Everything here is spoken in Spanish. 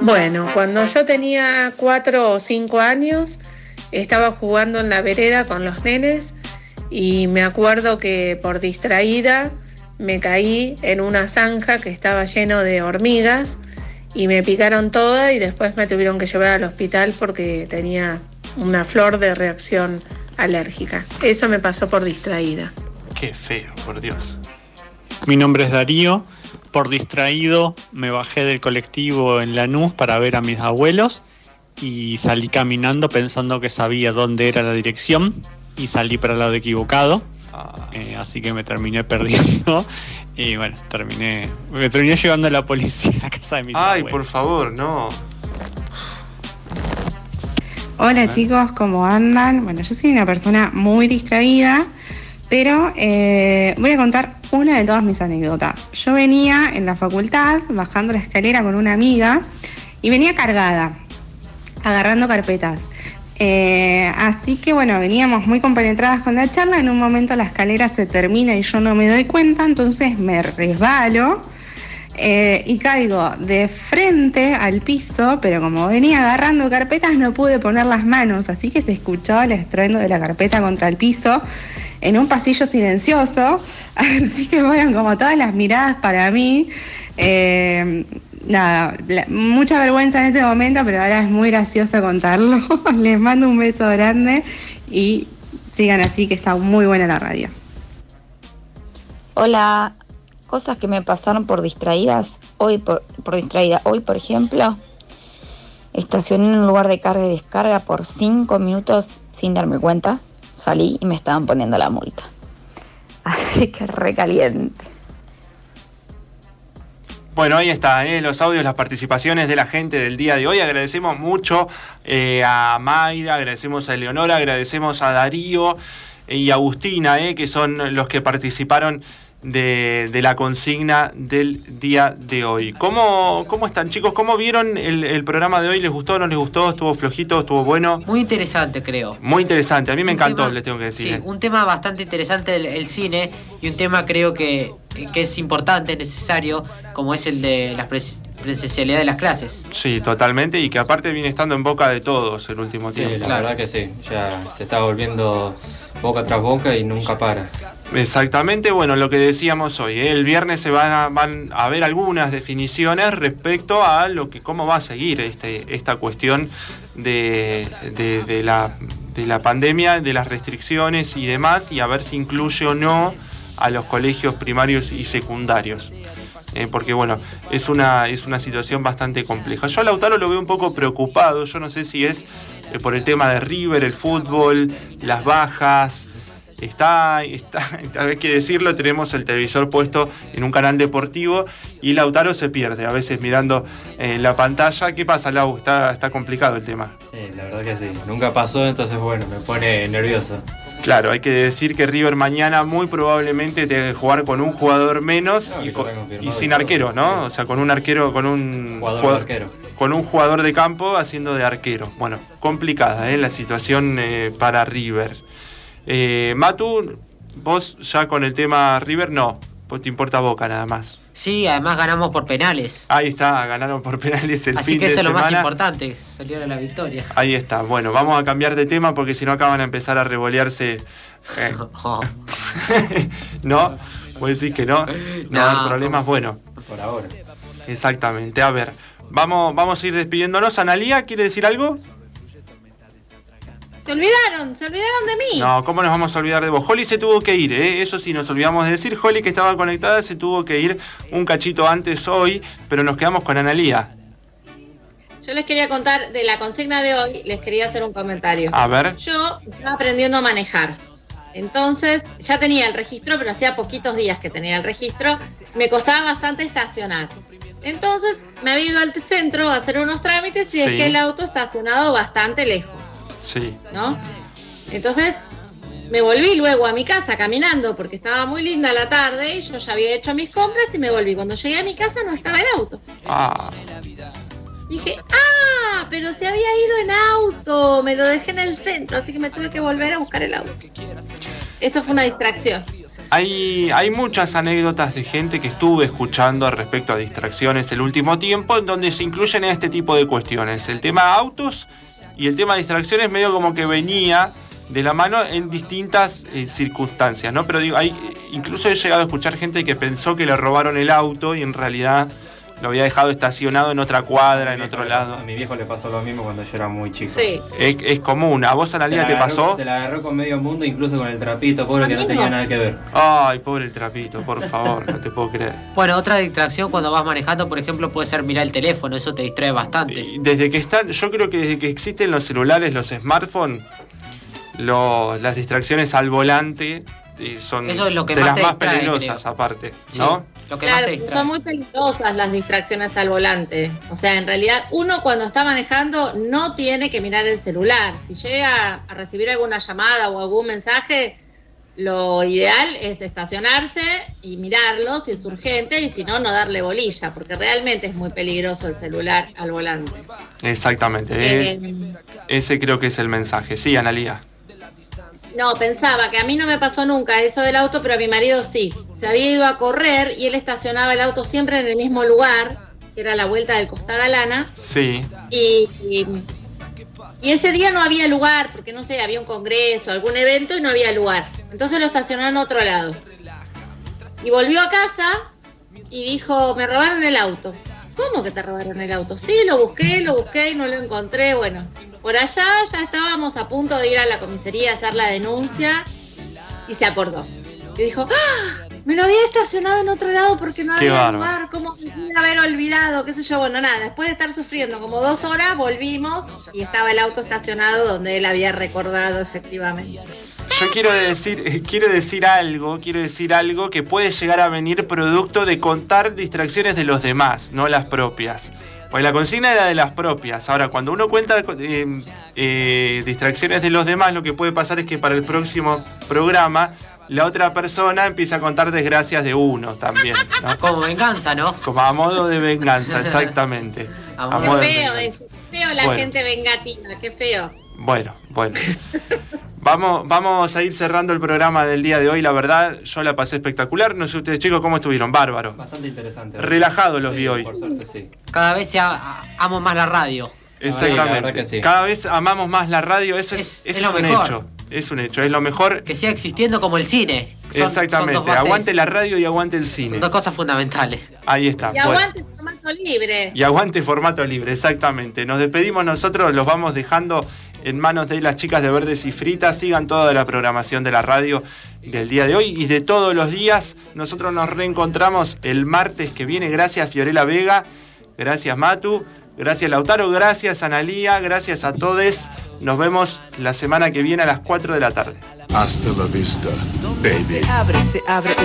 Bueno, cuando yo tenía cuatro o cinco años, estaba jugando en la vereda con los nenes y me acuerdo que por distraída me caí en una zanja que estaba lleno de hormigas y me picaron todas y después me tuvieron que llevar al hospital porque tenía una flor de reacción alérgica. Eso me pasó por distraída. Qué feo, por Dios. Mi nombre es Darío. Por distraído me bajé del colectivo en Lanús para ver a mis abuelos y salí caminando pensando que sabía dónde era la dirección y salí para el lado equivocado. Eh, así que me terminé perdiendo y bueno, terminé, me terminé llevando a la policía a la casa de mis Ay, abuelos. por favor, no. Hola chicos, ¿cómo andan? Bueno, yo soy una persona muy distraída, pero eh, voy a contar una de todas mis anécdotas. Yo venía en la facultad bajando la escalera con una amiga y venía cargada, agarrando carpetas. Eh, así que bueno, veníamos muy compenetradas con la charla, en un momento la escalera se termina y yo no me doy cuenta, entonces me resbalo. Eh, y caigo de frente al piso, pero como venía agarrando carpetas no pude poner las manos, así que se escuchó el estruendo de la carpeta contra el piso en un pasillo silencioso, así que fueron como todas las miradas para mí. Eh, nada, mucha vergüenza en ese momento, pero ahora es muy gracioso contarlo. Les mando un beso grande y sigan así, que está muy buena la radio. Hola, cosas que me pasaron por distraídas. Hoy, por, por distraída, hoy, por ejemplo, estacioné en un lugar de carga y descarga por cinco minutos sin darme cuenta. Salí y me estaban poniendo la multa. Así que recaliente. Bueno, ahí está, ¿eh? los audios, las participaciones de la gente del día de hoy. Agradecemos mucho eh, a Mayra, agradecemos a Eleonora, agradecemos a Darío y Agustina, ¿eh? que son los que participaron de, de la consigna del día de hoy. ¿Cómo, cómo están chicos? ¿Cómo vieron el, el programa de hoy? ¿Les gustó o no les gustó? ¿Estuvo flojito? ¿Estuvo bueno? Muy interesante, creo. Muy interesante, a mí me Un encantó, tema- les tengo que decir. Sí, ¿eh? un tema bastante interesante el, el cine y un tema creo que, que es importante, necesario, como es el de la pres- presencialidad de las clases. Sí, totalmente, y que aparte viene estando en boca de todos el último Sí, tiempo. la verdad que sí, ya se está volviendo boca tras boca y nunca para. Exactamente, bueno, lo que decíamos hoy, ¿eh? el viernes se van a, van a ver algunas definiciones respecto a lo que cómo va a seguir este, esta cuestión de, de- de la, de la pandemia, de las restricciones y demás, y a ver si incluye o no a los colegios primarios y secundarios. Eh, porque bueno, es una, es una situación bastante compleja. Yo a Lautaro lo veo un poco preocupado, yo no sé si es eh, por el tema de River, el fútbol, las bajas, Está, está, hay que decirlo, tenemos el televisor puesto en un canal deportivo y Lautaro se pierde, a veces mirando eh, la pantalla. ¿Qué pasa, Lau? Está, está complicado el tema. La verdad que sí, nunca pasó, entonces bueno, me pone nervioso. Claro, hay que decir que River mañana muy probablemente tenga que jugar con un jugador menos No, y, que co- ya está confirmado y sin arquero, ¿no? O sea, con un arquero, con un Jugador jugador- arquero. con un jugador de campo haciendo de arquero. Bueno, complicada ¿eh? la situación eh, para River. Eh, Matu, vos ya con el tema River, no, pues te importa Boca nada más. Sí, además ganamos por penales. Ahí está, ganaron por penales el Así fin que de eso es lo más importante, salir a la victoria. Ahí está. Bueno, vamos a cambiar de tema porque si no acaban a empezar a revolearse. eh, ¿No? Vos decís que no. No, No, hay problemas. Bueno, Por ahora. exactamente. A ver, vamos, vamos a ir despidiéndonos. ¿Analía quiere decir algo? Se olvidaron, se olvidaron de mí. No, ¿cómo nos vamos a olvidar de vos? Holly se tuvo que ir, ¿eh? Eso sí, nos olvidamos de decir. Holly, que estaba conectada, se tuvo que ir un cachito antes hoy, pero nos quedamos con Analía. Yo les quería contar de la consigna de hoy, les quería hacer un comentario. A ver. Yo estaba aprendiendo a manejar. Entonces, ya tenía el registro, pero hacía poquitos días que tenía el registro. Me costaba bastante estacionar. Entonces, me había ido al centro a hacer unos trámites y Sí. dejé el auto estacionado bastante lejos, Sí. ¿no? Entonces, Me volví luego a mi casa caminando porque estaba muy linda la tarde y yo ya había hecho mis compras y me volví. Cuando llegué a mi casa no estaba el auto. Ah, Dije, ah, pero se había ido en auto, me lo dejé en el centro, así que me tuve que volver a buscar el auto. Eso fue una distracción. hay, hay muchas anécdotas de gente que estuve escuchando respecto a distracciones el último tiempo, en donde se incluyen este tipo de cuestiones. El tema autos y el tema distracciones medio como que venía de la mano en distintas eh, circunstancias, ¿no? Pero digo, hay, incluso he llegado a escuchar gente que pensó que le robaron el auto y en realidad lo había dejado estacionado en otra cuadra, en otro lado. A mi viejo le pasó lo mismo cuando yo era muy chico. Sí. Es, es común. ¿A vos, Analia, te agarró- pasó? Se la agarró con medio mundo, incluso con el trapito, pobre A que no tenía no. nada que ver. Ay, pobre el trapito, por favor, no te puedo creer. Bueno, otra distracción cuando vas manejando, por ejemplo, puede ser mirar el teléfono, eso te distrae bastante. Y Desde que están, yo creo que desde que existen los celulares, los smartphones, lo- las distracciones al volante eh, son Eso es lo que de más las más distrae, peligrosas creo. aparte, Sí, ¿no? Lo que más Claro, distrae. son muy peligrosas las distracciones al volante. O sea, en realidad uno cuando está manejando no tiene que mirar el celular. Si llega a recibir alguna llamada o algún mensaje, lo ideal es estacionarse y mirarlo si es urgente y si no, no darle bolilla, porque realmente es muy peligroso el celular al volante. Exactamente. eh, Eh, ese creo que es el mensaje. Sí, Analía. No, pensaba que a mí no me pasó nunca eso del auto, pero a mi marido sí. Se había ido a correr y él estacionaba el auto siempre en el mismo lugar, que era la vuelta del Costa Galana. Sí. Y, y, y ese día no había lugar, porque no sé, había un congreso, algún evento y no había lugar. Entonces lo estacionó en otro lado. Y volvió a casa y dijo, me robaron el auto. ¿Cómo que te robaron el auto? Sí, lo busqué, lo busqué y no lo encontré. Bueno, por allá ya estábamos a punto de ir a la comisaría a hacer la denuncia y se acordó. Y dijo, ¡Ah! Me lo había estacionado en otro lado porque no Qué había lugar. ¿Cómo me pude haber olvidado? ¿Qué sé yo? Bueno, nada, después de estar sufriendo como dos horas, volvimos y estaba el auto estacionado donde él había recordado efectivamente. Yo quiero decir, eh, quiero decir algo, quiero decir algo que puede llegar a venir producto de contar distracciones de los demás, no las propias. Pues la consigna era de las propias. Ahora, cuando uno cuenta eh, eh, distracciones de los demás, lo que puede pasar es que para el próximo programa la otra persona empieza a contar desgracias de uno también. ¿no? Como venganza, ¿no? Como a modo de venganza, exactamente. A modo Qué modo de feo, venganza. es feo la Bueno. gente vengativa, qué feo. Bueno, bueno. Vamos, vamos a ir cerrando el programa del día de hoy. La verdad, yo la pasé espectacular. No sé ustedes, chicos, cómo estuvieron. Bárbaro. Bastante interesante. Relajados los Sí, vi hoy. Por suerte, sí. Cada vez se a- a- amo más la radio. Exactamente. que sí. Cada vez amamos más la radio. Eso es, Es- eso es es un mejor. hecho. Es un hecho. Es lo mejor. Que siga existiendo como el cine. Son- Exactamente. aguante la radio y aguante el cine. Son dos cosas fundamentales. Ahí está. Y Bueno. aguante el formato libre. Y aguante formato libre, exactamente. Nos despedimos nosotros, los vamos dejando en manos de las chicas de Verdes y Fritas. Sigan toda la programación de la radio del día de hoy y de todos los días. Nosotros nos reencontramos el martes que viene. Gracias Fiorella Vega, gracias Matu, gracias Lautaro, gracias Analía, gracias a todos. Nos vemos la semana que viene a las 4 de la tarde. Hasta la vista, baby. abre, se abre un